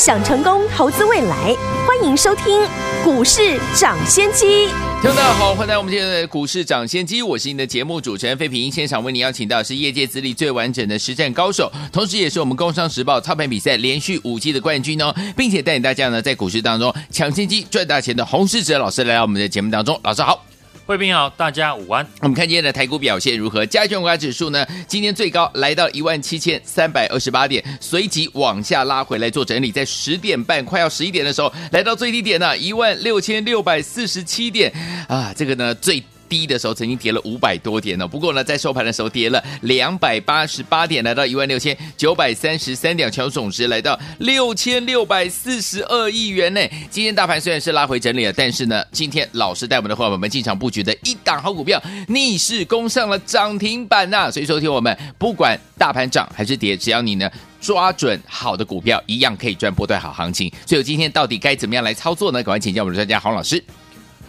想成功投资未来，欢迎收听股市涨先机。听众大家好，欢迎来我们今天的股市涨先机，我是您的节目主持人费平。现场为您邀请到是业界资历最完整的实战高手，同时也是我们工商时报操盘比赛连续五季的冠军哦，并且带领大家呢在股市当中抢先机赚大钱的洪世哲老师来到我们的节目当中，老师好。贵宾好，大家午安。我们看今天的台股表现如何？加权股价指数呢？今天最高来到一万七千三百二十八点，随即往下拉回来做整理，在十点半快要十一点的时候，来到最低点呢一万六千六百四十七点啊，这个呢最。低的时候曾经跌了五百多点呢，不过呢，在收盘的时候跌了两百八十八点，来到一万六千九百三十三点，成交总值来到六千六百四十二亿元呢。今天大盘虽然是拉回整理了，但是呢，今天老师带我们的伙伴们进场布局的一档好股票逆势攻上了涨停板呐、所以说，听我们不管大盘涨还是跌，只要你呢抓准好的股票，一样可以赚波段好行情。所以今天到底该怎么样来操作呢？赶快请教我们的专家黄老师。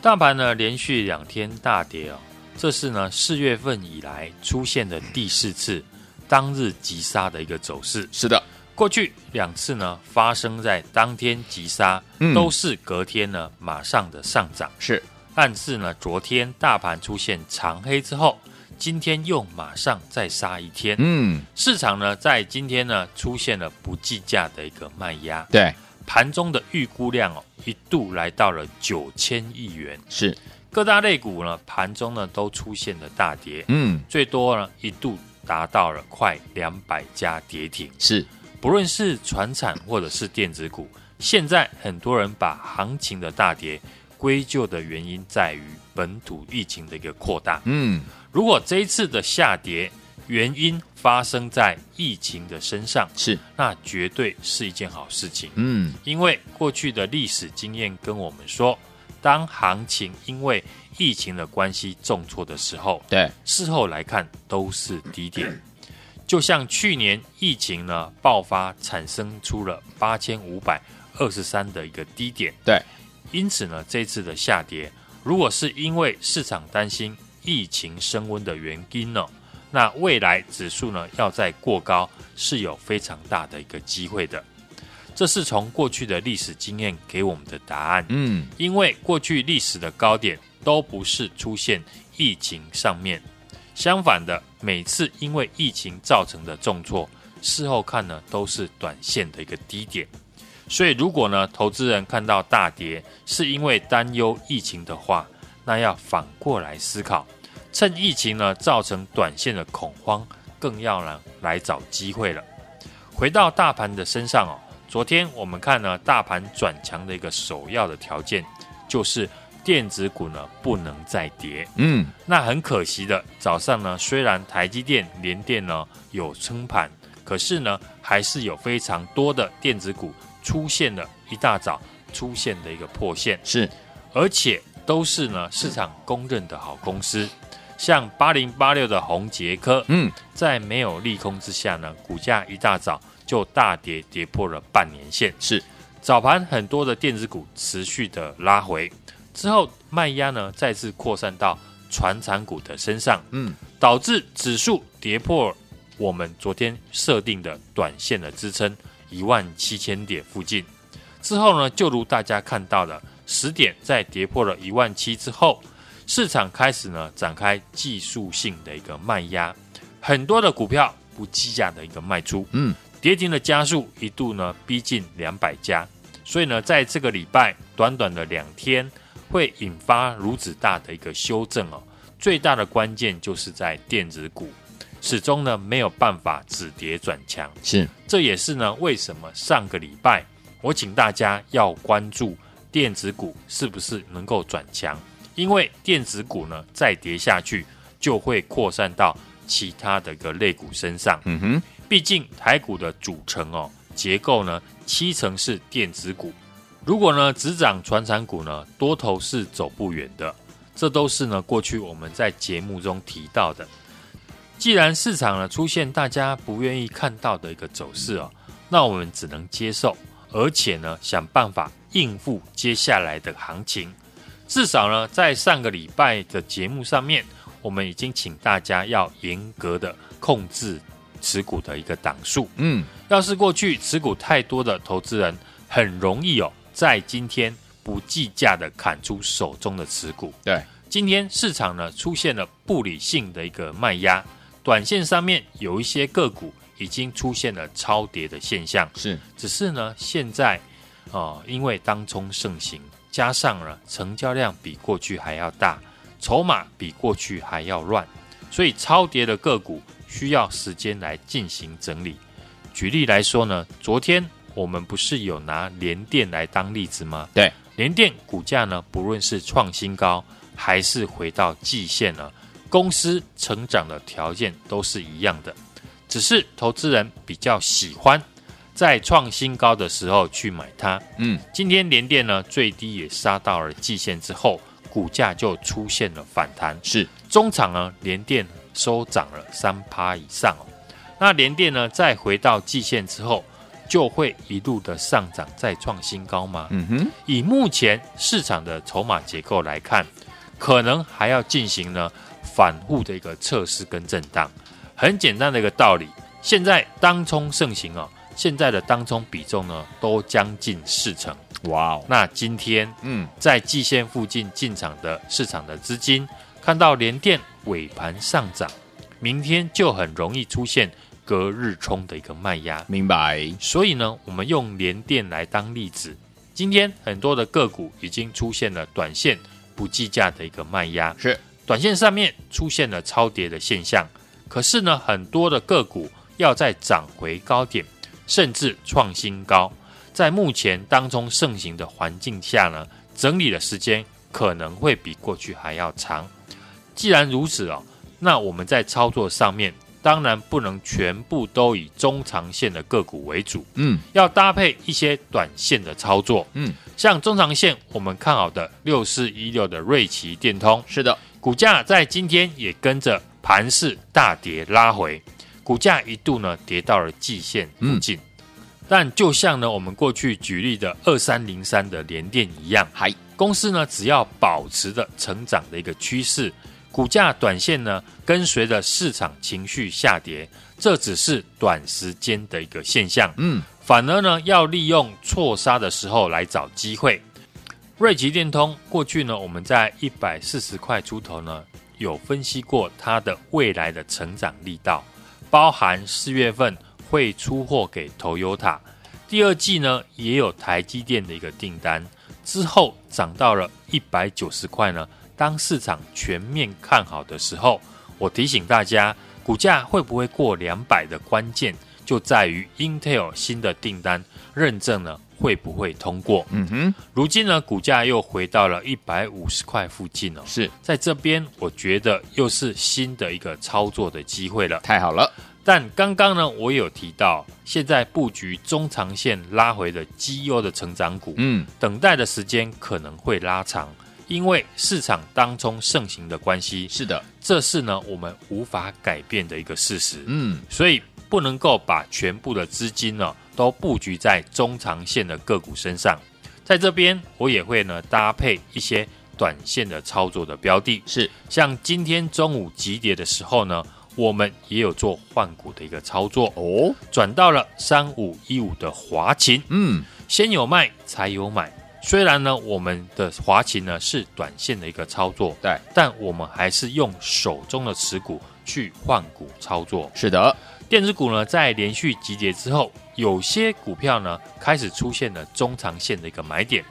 大盘呢连续两天大跌哦，这是呢四月份以来出现的第四次当日急杀的一个走势。是的，过去两次呢发生在当天急杀，都是隔天呢马上的上涨。是，但是呢昨天大盘出现长黑之后，今天又马上再杀一天。嗯，市场呢在今天呢出现了不计价的一个卖压。对。盘中的预估量哦，一度来到了九千亿元。是各大类股呢，盘中呢都出现了大跌。嗯，最多呢一度达到了快两百家跌停。是，不论是传产或者是电子股，现在很多人把行情的大跌归咎的原因在于本土疫情的一个扩大。嗯，如果这一次的下跌，原因发生在疫情的身上，是那绝对是一件好事情。嗯，因为过去的历史经验跟我们说，当行情因为疫情的关系重挫的时候，对，事后来看都是低点。就像去年疫情呢爆发，产生出了八千五百二十三的一个低点。对，因此呢，这次的下跌，如果是因为市场担心疫情升温的原因呢？那未来指数呢，要再过高是有非常大的一个机会的，这是从过去的历史经验给我们的答案。嗯，因为过去历史的高点都不是出现疫情上面，相反的，每次因为疫情造成的重挫，事后看呢都是短线的一个低点。所以如果呢投资人看到大跌是因为担忧疫情的话，那要反过来思考。趁疫情呢造成短线的恐慌，更要呢来找机会了。回到大盘的身上哦，昨天我们看呢大盘转强的一个首要的条件，就是电子股呢不能再跌。嗯，那很可惜的，早上呢虽然台积电、联电呢有撑盘，可是呢还是有非常多的电子股出现了一大早出现的一个破线，是，而且都是呢市场公认的好公司。像八零八六的宏杰科，嗯，在没有利空之下呢，股价一大早就大跌，跌破了半年线。是早盘很多的电子股持续的拉回之后，卖压呢再次扩散到传产股的身上，嗯，导致指数跌破我们昨天设定的短线的支撑一万七千点附近。之后呢，就如大家看到的，十点在跌破了一万七之后。市场开始呢展开技术性的一个卖压，很多的股票不计价的一个卖出，嗯，跌停的加速一度呢逼近两百家，所以呢在这个礼拜短短的两天会引发如此大的一个修正哦，最大的关键就是在电子股始终呢没有办法止跌转强，是，这也是呢为什么上个礼拜我请大家要关注电子股是不是能够转强。因为电子股呢再跌下去，就会扩散到其他的一个类股身上。嗯哼，毕竟台股的组成哦结构呢七成是电子股，如果呢只涨传产股呢多头是走不远的。这都是呢过去我们在节目中提到的。既然市场呢出现大家不愿意看到的一个走势哦，那我们只能接受，而且呢想办法应付接下来的行情。至少呢，在上个礼拜的节目上面，我们已经请大家要严格的控制持股的一个档数。嗯，要是过去持股太多的投资人，很容易哦，在今天不计价的砍出手中的持股。对，今天市场呢出现了不理性的一个卖压，短线上面有一些个股已经出现了超跌的现象。是，只是呢，现在啊、呃，因为当冲盛行。加上了成交量比过去还要大，筹码比过去还要乱，所以超跌的个股需要时间来进行整理。举例来说呢，昨天我们不是有拿联电来当例子吗？对，联电股价呢，不论是创新高还是回到季线呢，公司成长的条件都是一样的，只是投资人比较喜欢。在创新高的时候去买它，嗯，今天联电呢最低也杀到了季线之后，股价就出现了反弹，是中场呢联电收涨了三趴以上哦。那联电呢再回到季线之后，就会一路的上涨再创新高吗？嗯哼，以目前市场的筹码结构来看，可能还要进行呢反复的一个测试跟震荡。很简单的一个道理，现在当冲盛行哦。现在的当中比重呢，都将近四成。哇哦！那今天，嗯，在季线附近进场的市场的资金，看到联电尾盘上涨，明天就很容易出现隔日冲的一个卖压。明白。所以呢，我们用联电来当例子，今天很多的个股已经出现了短线不计价的一个卖压，是短线上面出现了超跌的现象。可是呢，很多的个股要再涨回高点。甚至创新高，在目前当中盛行的环境下呢，整理的时间可能会比过去还要长。既然如此哦，那我们在操作上面当然不能全部都以中长线的个股为主，嗯，要搭配一些短线的操作，嗯，像中长线我们看好的六四一六的瑞奇电通，是的，股价在今天也跟着盘势大跌拉回。股价一度呢跌到了季线附近，嗯、但就像呢我们过去举例的二三零三的联电一样，还公司呢只要保持着成长的一个趋势，股价短线呢跟随着市场情绪下跌，这只是短时间的一个现象。嗯，反而呢要利用错杀的时候来找机会。瑞奇电通过去呢我们在一百四十块出头呢有分析过它的未来的成长力道。包含四月份会出货给 Toyota，第二季呢也有台积电的一个订单，之后涨到了一百九十块呢。当市场全面看好的时候，我提醒大家，股价会不会过两百的关键就在于 Intel 新的订单认证呢会不会通过？嗯哼，如今呢股价又回到了一百五十块附近哦，是在这边，我觉得又是新的一个操作的机会了。太好了。但刚刚呢，我有提到，现在布局中长线拉回的绩优的成长股，嗯，等待的时间可能会拉长，因为市场当中盛行的关系。是的，这是呢我们无法改变的一个事实。嗯，所以不能够把全部的资金呢都布局在中长线的个股身上。在这边，我也会呢搭配一些短线的操作的标的，是像今天中午急跌的时候呢。我们也有做换股的一个操作哦，转到了三五一五的华勤，嗯，先有卖才有买。虽然呢，我们的华勤呢是短线的一个操作，对，但我们还是用手中的持股去换股操作。是的，电子股呢在连续急跌之后，有些股票呢开始出现了中长线的一个买点，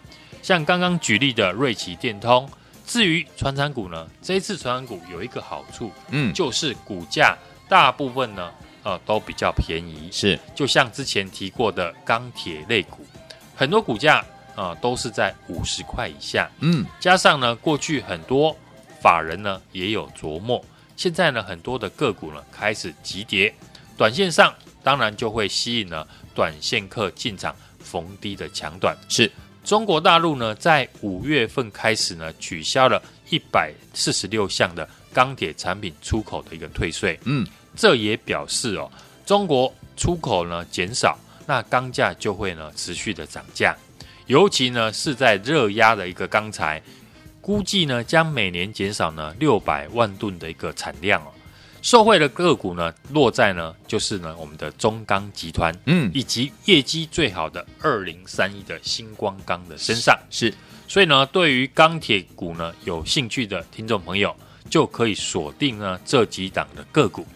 像刚刚举例的瑞奇电通。至于传产股呢，这一次传产股有一个好处，嗯，就是股价大部分呢，呃，都比较便宜。是，就像之前提过的钢铁类股，很多股价啊、呃、都是在五十块以下。嗯，加上呢，过去很多法人呢也有琢磨，现在呢很多的个股呢开始急跌，短线上当然就会吸引了短线客进场逢低的抢短。是。中国大陆呢，在五月份开始呢，取消了一百四十六项的钢铁产品出口的一个退税。嗯，这也表示哦，中国出口呢减少，那钢价就会呢持续的涨价，尤其呢是在热压的一个钢材，估计呢将每年减少呢六百万吨的一个产量哦。受惠的个股呢，落在呢就是呢我们的中钢集团，嗯，以及业绩最好的二零三一的新光钢的身上是，所以呢，对于钢铁股呢有兴趣的听众朋友，就可以锁定呢这几档的个股。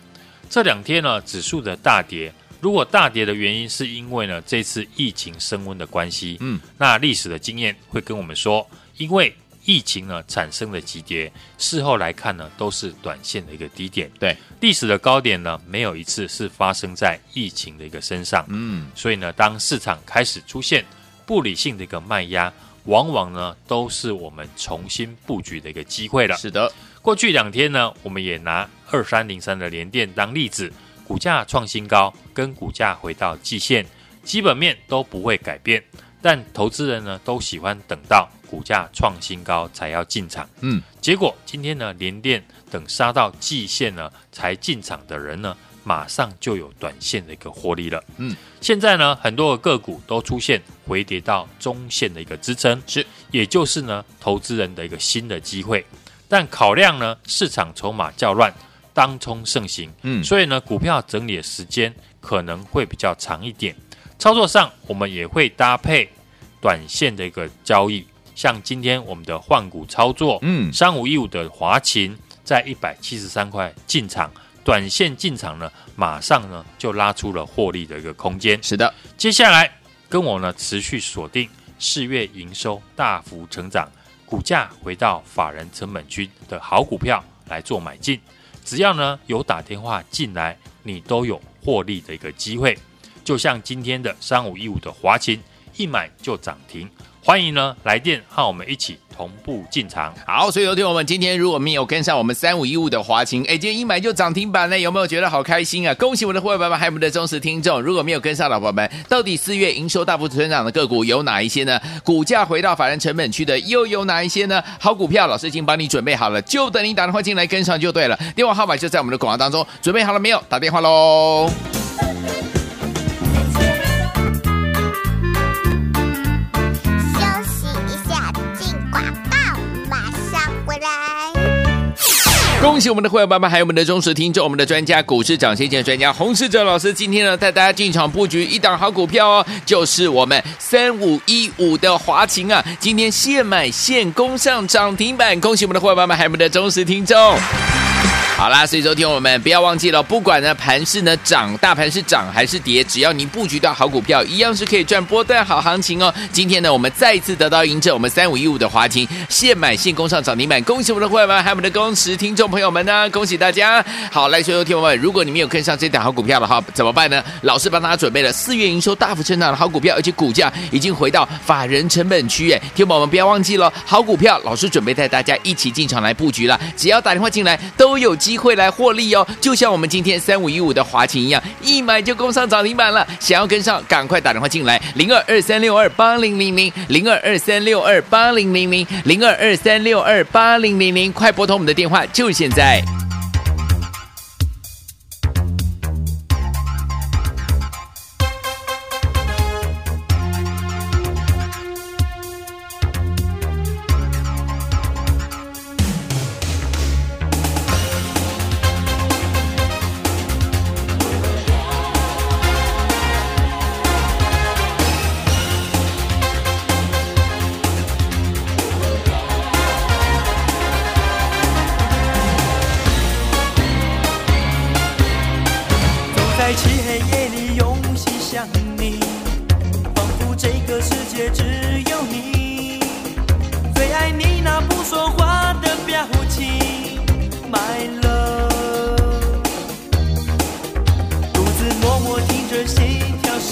这两天呢指数的大跌，如果大跌的原因是因为呢这次疫情升温的关系，嗯，那历史的经验会跟我们说，因为。疫情呢产生的急跌，事后来看呢，都是短线的一个低点。对，历史的高点呢，没有一次是发生在疫情的一个身上。嗯，所以呢，当市场开始出现不理性的一个卖压，往往呢，都是我们重新布局的一个机会了。是的，过去两天呢，我们也拿二三零三的联电当例子，股价创新高，跟股价回到季线，基本面都不会改变。但投资人呢，都喜欢等到股价创新高才要进场。嗯，结果今天呢，联电等杀到季线呢才进场的人呢，马上就有短线的一个获利了。嗯，现在呢，很多的个股都出现回跌到中线的一个支撑，是，也就是呢，投资人的一个新的机会。但考量呢，市场筹码较乱，当冲盛行，嗯，所以呢，股票整理的时间可能会比较长一点。操作上，我们也会搭配短线的一个交易，像今天我们的换股操作，嗯，三五一五的华勤在一百七十三块进场，短线进场呢，马上呢就拉出了获利的一个空间。是的，接下来跟我呢持续锁定四月营收大幅成长，股价回到法人成本区的好股票来做买进，只要呢有打电话进来，你都有获利的一个机会。就像今天的三五一五的华勤，一买就涨停，欢迎呢来电和我们一起同步进场。好，所以有听我们今天如果没有跟上我们三五一五的华勤，哎，今天一买就涨停板呢，有没有觉得好开心啊？恭喜我们的伙伴们，还有我们的忠实听众。如果没有跟上的伙伴们，到底四月营收大幅成长的个股有哪一些呢？股价回到法人成本区的又有哪一些呢？好股票，老师已经帮你准备好了，就等你打电话进来跟上就对了。电话号码就在我们的广告当中，准备好了没有？打电话喽！恭喜我们的会员爸爸，还有我们的忠实听众，我们的专家股市涨先见专家洪世哲老师，今天呢带大家进场布局一档好股票哦，就是我们三五一五的华勤啊，今天现买现攻上涨停板，恭喜我们的会员爸爸，还有我们的忠实听众。好啦，所以昨天我们不要忘记了，不管呢盘是呢涨，大盘是涨还是跌，只要你布局到好股票，一样是可以赚波段好行情哦。今天呢，我们再一次得到印证，我们三五一五的华勤现买现攻上涨停板，恭喜我们的会员们，还有我们的忠实听众朋友们呢，恭喜大家！好，来，所有听友们，如果你没有跟上这档好股票的话，怎么办呢？老师帮大家准备了四月营收大幅成长的好股票，而且股价已经回到法人成本区，哎，听众朋友们不要忘记了，好股票，老师准备带大家一起进场来布局了，只要打电话进来都有。机会来获利哦，就像我们今天三五一五的华勤一样，一买就攻上涨停板了。想要跟上，赶快打电话进来，零二二三六二八零零零，零二二三六二八零零零，零二二三六二八零零零，快拨通我们的电话，就是现在。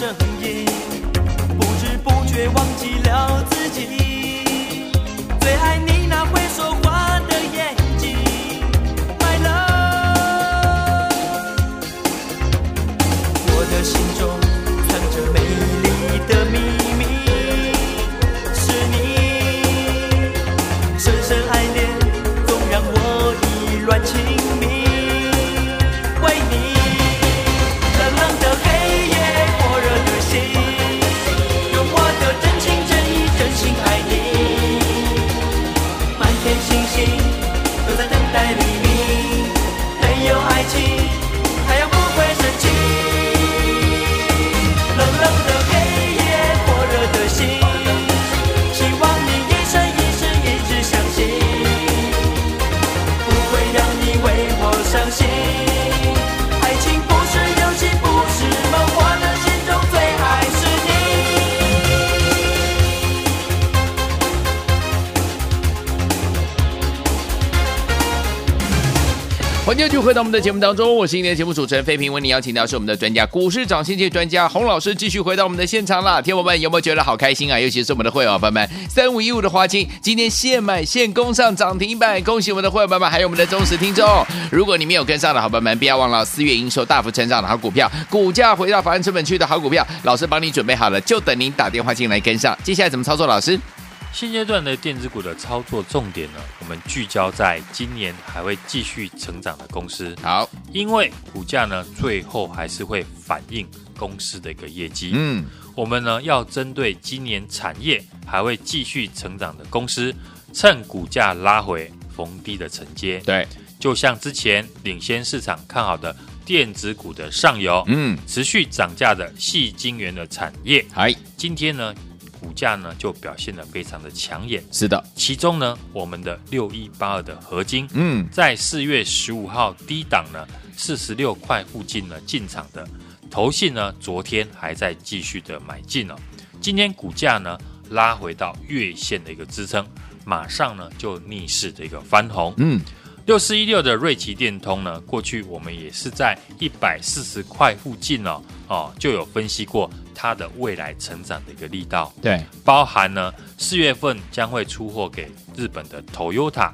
声音不知不觉忘记了自己最爱你那会说话的眼睛 my love 我的心中藏着美丽的秘密是你。深深爱恋总让我意乱情。又回到我们的节目当中，我是今天的节目主持人费平，为你邀请到是我们的专家，股市涨先机专家洪老师，继续回到我们的现场了。听友们有没有觉得好开心啊？尤其是我们的会员朋友们，三五一五的华勤今天现买现攻上涨停板，恭喜我们的会员朋友们，还有我们的忠实听众。如果你没有跟上的好朋友们，不要忘了四月营收大幅成长的好股票，股价回到法人成本区的好股票，老师帮你准备好了，就等您打电话进来跟上。接下来怎么操作？老师？现阶段的电子股的操作重点呢，我们聚焦在今年还会继续成长的公司。好，因为股价呢，最后还是会反映公司的一个业绩。嗯，我们呢要针对今年产业还会继续成长的公司，趁股价拉回逢低的承接。对，就像之前领先市场看好的电子股的上游，嗯，持续涨价的细晶圆的产业。嗨，今天呢，股价呢就表现得非常的抢眼，是的，其中呢，我们的六一八二的合金，嗯，在四月十五号低档呢四十六块附近呢进场的，投信呢昨天还在继续的买进哦，今天股价呢拉回到月线的一个支撑，马上呢就逆势的一个翻红，嗯，六四一六的瑞奇电通呢，过去我们也是在一百四十块附近哦，哦就有分析过。它的未来成长的一个力道，对，包含呢四月份将会出货给日本的 Toyota，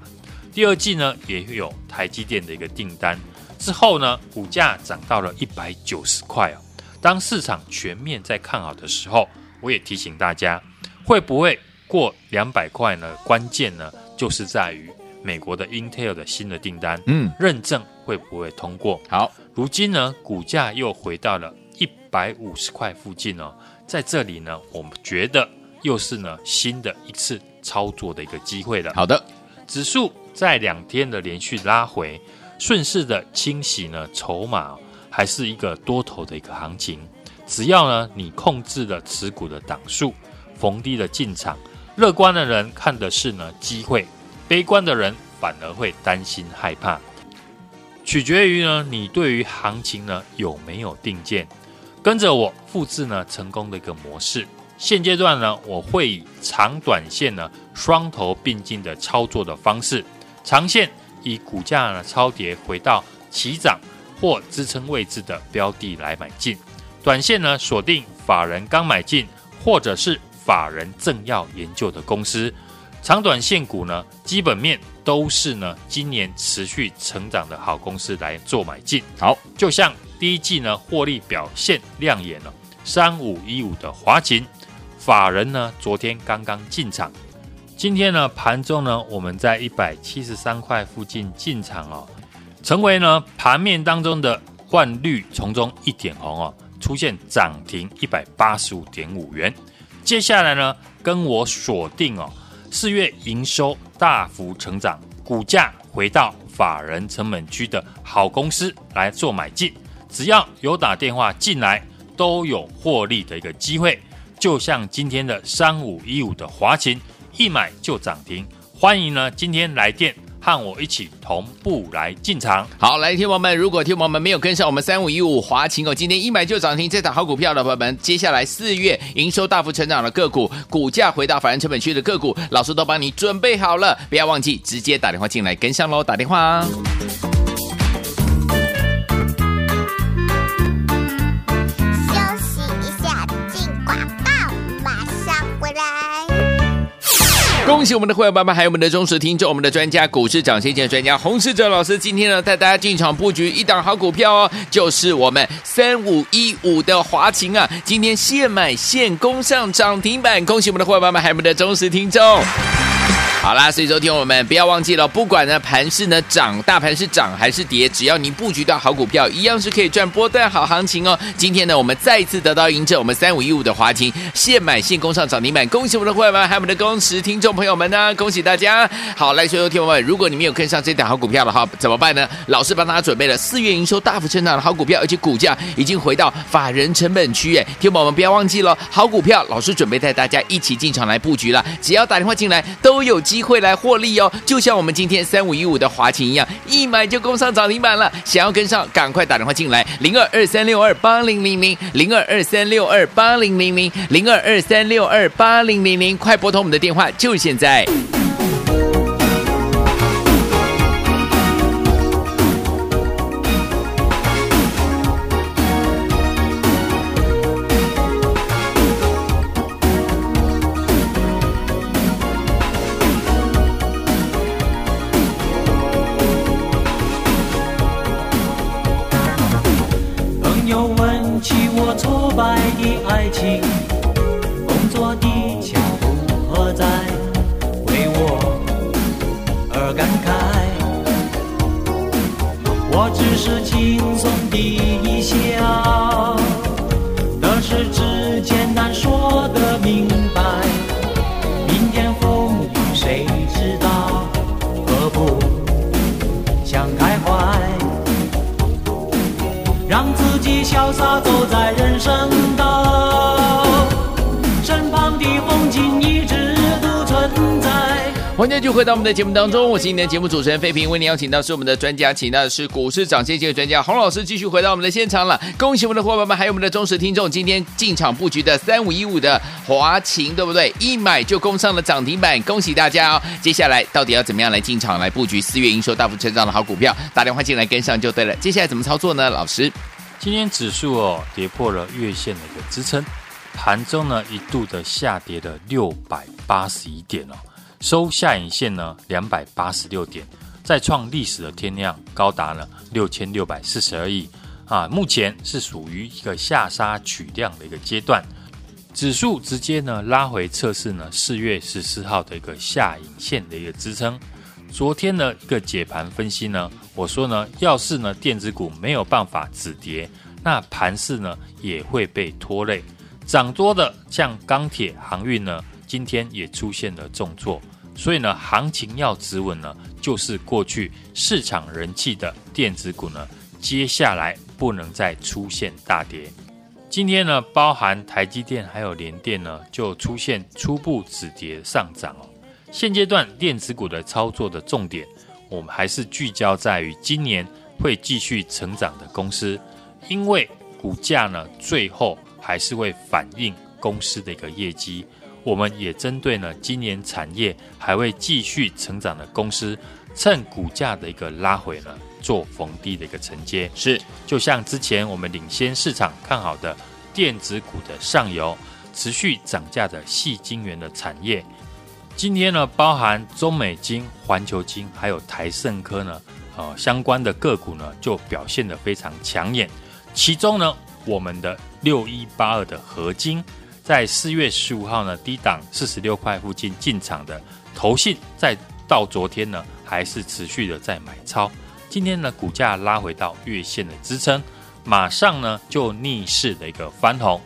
第二季呢也有台积电的一个订单，之后呢股价涨到了一百九十块哦。当市场全面在看好的时候，我也提醒大家，会不会过两百块呢？关键呢就是在于美国的 Intel 的新的订单，嗯，认证会不会通过？好，如今呢股价又回到了。一百五十块附近哦，在这里呢，我们觉得又是呢新的一次操作的一个机会了。好的，指数在两天的连续拉回，顺势的清洗呢筹码，还是一个多头的一个行情。只要呢你控制了持股的档数，逢低的进场，乐观的人看的是呢机会，悲观的人反而会担心害怕。取决于呢你对于行情呢有没有定见。跟着我复制呢成功的一个模式。现阶段呢，我会以长短线呢双头并进的操作的方式，长线以股价呢超跌回到起涨或支撑位置的标的来买进，短线呢锁定法人刚买进或者是法人正要研究的公司。长短线股呢基本面都是呢今年持续成长的好公司来做买进。好，就像。第一季呢，获利表现亮眼了。三五一五的华勤，法人呢昨天刚刚进场，今天呢盘中呢我们在一百七十三块附近进场哦，成为呢盘面当中的换绿从中一点红哦，出现涨停一百八十五点五元。接下来呢跟我锁定哦，四月营收大幅成长，股价回到法人成本区的好公司来做买进。只要有打电话进来，都有获利的一个机会。就像今天的三五一五的华勤，一买就涨停。欢迎呢，今天来电和我一起同步来进场。好，来，听友们，如果听友们没有跟上我们三五一五华勤哦，今天一买就涨停这档好股票的朋友们，接下来四月营收大幅成长的个股，股价回到法人成本区的个股，老师都帮你准备好了，不要忘记直接打电话进来跟上喽，打电话。恭喜我们的会员爸爸，还有我们的忠实听众，我们的专家股市涨先见专家洪世哲老师，今天呢带大家进场布局一档好股票哦，就是我们三五一五的华勤啊，今天现买现攻上涨停板，恭喜我们的会员爸爸，还有我们的忠实听众。好啦，所以说听我们不要忘记了，不管呢盘是呢涨，大盘是涨还是跌，只要你布局到好股票，一样是可以赚波段好行情哦。今天呢，我们再一次得到印证，我们三五一五的华勤现买现攻上涨停板，恭喜我们的会员们，还有我们的忠实听众朋友们呢，恭喜大家！好，来，所以说听我们，如果你没有跟上这档好股票的话，怎么办呢？老师帮大家准备了四月营收大幅成长的好股票，而且股价已经回到法人成本区，哎，听我们不要忘记了，好股票，老师准备带大家一起进场来布局了，只要打电话进来都有机会来获利哦，就像我们今天三五一五的华勤一样，一买就攻上涨停板了。想要跟上，赶快打电话进来，零二二三六二八零零零，零二二三六二八零零零，零二二三六二八零零零，快拨通我们的电话，就现在。我们的节目当中，我是今天的节目主持人费平，为您邀请到是我们的专家，请到的是股市涨先机的专家洪老师，继续回到我们的现场了。恭喜我们的伙伴们，还有我们的忠实听众，今天进场布局的三五一五的华勤，对不对？一买就攻上了涨停板，恭喜大家哦！接下来到底要怎么样来进场来布局四月营收大幅成长的好股票？打电话进来跟上就对了。接下来怎么操作呢？老师？今天指数哦跌破了月线的一个支撑，盘中呢一度的下跌了六百八十一点哦，收下影线呢两百八十六点，再创历史的天量，高达了六千六百四十二亿啊！目前是属于一个下杀取量的一个阶段，指数直接呢拉回测试呢四月十四号的一个下影线的一个支撑。昨天的一个解盘分析呢，我说呢，要是呢电子股没有办法止跌，那盘势呢也会被拖累。涨多的像钢铁、航运呢，今天也出现了重挫。所以呢，行情要止稳呢，就是过去市场人气的电子股呢，接下来不能再出现大跌。今天呢，包含台积电还有联电呢，就出现初步止跌上涨哦。现阶段电子股的操作的重点，我们还是聚焦在于今年会继续成长的公司，因为股价呢最后还是会反映公司的一个业绩。我们也针对呢今年产业还会继续成长的公司，趁股价的一个拉回呢做逢低的一个承接。是，就像之前我们领先市场看好的电子股的上游，持续涨价的细晶圆的产业。今天呢，包含中美晶、环球晶，还有台盛科呢，呃，相关的个股呢，就表现得非常抢眼。其中呢，我们的六一八二的合晶，在四月十五号呢，低档四十六块附近进场的投信，在到昨天呢，还是持续的在买超。今天呢，股价拉回到月线的支撑，马上呢就逆势的一个翻红。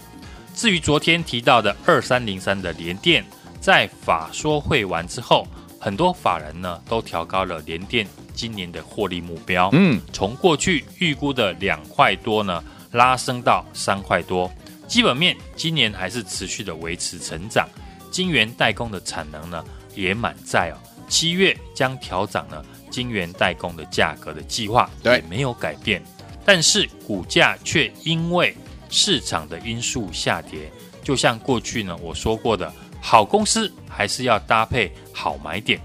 至于昨天提到的二三零三的联电。在法说会完之后，很多法人呢都调高了联电今年的获利目标。嗯，从过去预估的两块多呢，拉升到三块多。基本面今年还是持续的维持成长，晶圆代工的产能呢也满载哦。七月将调涨呢晶圆代工的价格的计划也没有改变，但是股价却因为市场的因素下跌。就像过去呢我说过的。好公司还是要搭配好买点。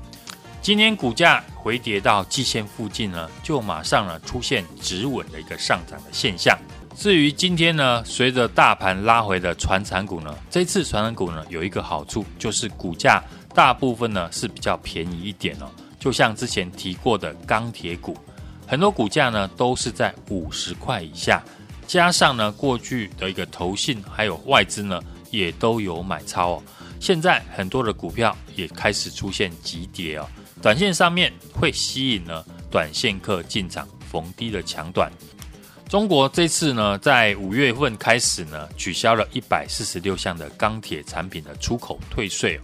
今天股价回跌到季线附近呢，就马上呢出现止稳的一个上涨的现象。至于今天呢，随着大盘拉回的传产股呢，这次传产股呢有一个好处，就是股价大部分呢是比较便宜一点哦。就像之前提过的钢铁股，很多股价呢都是在五十块以下，加上呢过去的一个投信还有外资呢也都有买超哦。现在很多的股票也开始出现急跌哦，短线上面会吸引呢短线客进场逢低的抢短。中国这次呢，在五月份开始呢，取消了一百四十六项的钢铁产品的出口退税，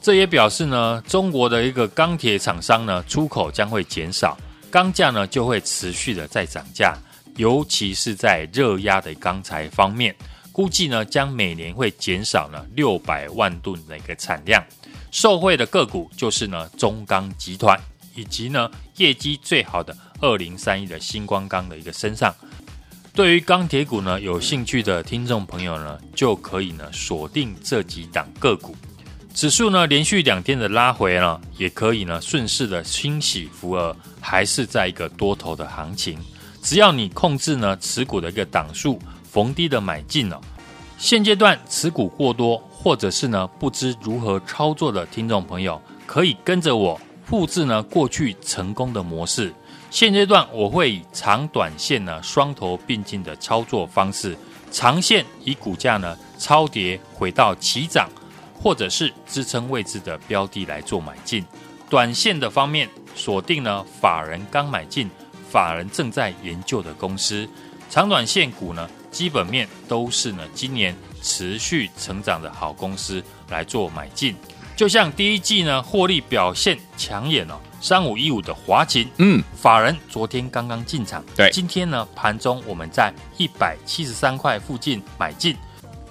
这也表示呢，中国的一个钢铁厂商呢，出口将会减少，钢价呢就会持续的在涨价，尤其是在热压的钢材方面。估计呢，将每年会减少呢六百万吨的一个产量。受惠的个股就是呢中钢集团，以及呢业绩最好的二零三一的星光钢的一个身上。对于钢铁股呢有兴趣的听众朋友呢，就可以呢锁定这几档个股。指数呢连续两天的拉回呢，也可以呢顺势的清洗浮额，还是在一个多头的行情。只要你控制呢持股的一个档数。逢低的买进了，现阶段持股过多，或者是呢不知如何操作的听众朋友，可以跟着我复制呢过去成功的模式。现阶段我会以长短线呢双头并进的操作方式，长线以股价呢超跌回到起涨或者是支撑位置的标的来做买进。短线的方面，锁定呢法人刚买进、法人正在研究的公司。长短线股呢，基本面都是呢今年持续成长的好公司来做买进。就像第一季呢获利表现抢眼哦，三五一五的华勤，嗯，法人昨天刚刚进场，对，今天呢盘中我们在一百七十三块附近买进，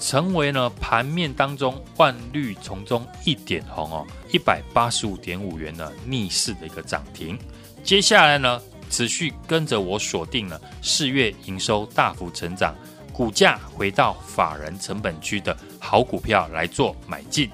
成为呢盘面当中万绿丛中一点红哦，一百八十五点五元呢逆势的一个涨停。接下来呢持续跟着我锁定了四月营收大幅成长，股价回到法人成本区的好股票来做买进。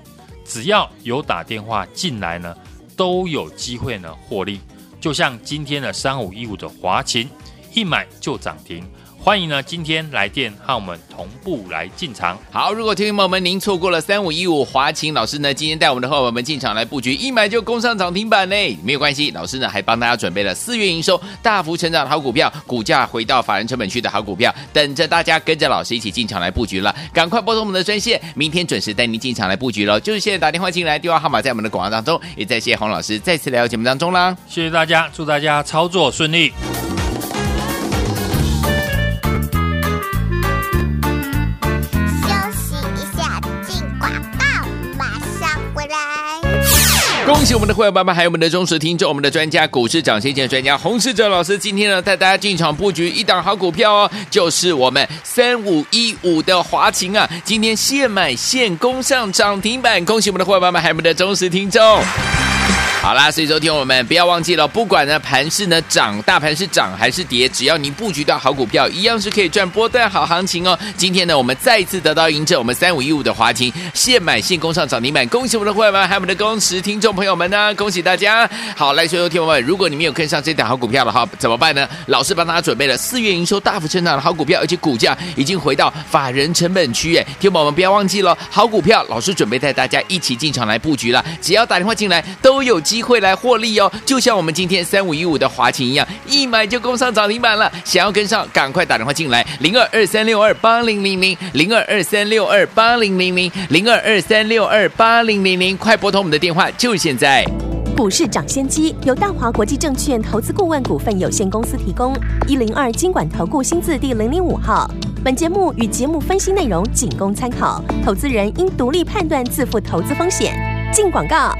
只要有打电话进来呢，都有机会呢获利。就像今天的三五一五的华勤，一买就涨停。欢迎呢，今天来电和我们同步来进场。好，如果听众朋友们您错过了三五一五华勤老师呢，今天带我们的伙伴们进场来布局，一买就攻上涨停板呢，没有关系，老师呢还帮大家准备了四月营收大幅成长的好股票，股价回到法人成本区的好股票，等着大家跟着老师一起进场来布局了。赶快拨通我们的专线，明天准时带您进场来布局喽。就是现在打电话进来，电话号码在我们的广告当中，也在谢洪老师再次来到节目当中啦。谢谢大家，祝大家操作顺利。恭喜我们的会员爸爸，还有我们的忠实听众，我们的专家股市涨先见专家洪世哲老师，今天呢带大家进场布局一档好股票哦，就是我们三五一五的华勤啊，今天现买现攻上涨停板，恭喜我们的会员爸爸，还有我们的忠实听众。好啦，所以昨天我们不要忘记了，不管呢盘是呢涨，大盘是涨还是跌，只要你布局到好股票，一样是可以赚波段好行情哦。今天呢，我们再一次得到印证，我们三五一五的华勤现买现攻上涨停板，恭喜我们的会员们，还有我们的忠实听众朋友们呢，恭喜大家！好，来，所有听众们，如果你没有跟上这档好股票的话，怎么办呢？老师帮大家准备了四月营收大幅成长的好股票，而且股价已经回到法人成本区，哎，听众朋友们不要忘记了，好股票，老师准备带大家一起进场来布局了，只要打电话进来都有机机会来获利哦，就像我们今天三五一五的华勤一样，一买就攻上涨停板了。想要跟上，赶快打电话进来，零二二三六二八零零零，零二二三六二八零零零，零二二三六二八零零零，快拨通我们的电话，就现在。股市涨先机由大华国际证券投资顾问股份有限公司提供，一零二经管投顾新字第零零五号。本节目与节目分析内容仅供参考，投资人应独立判断，自负投资风险。进广告。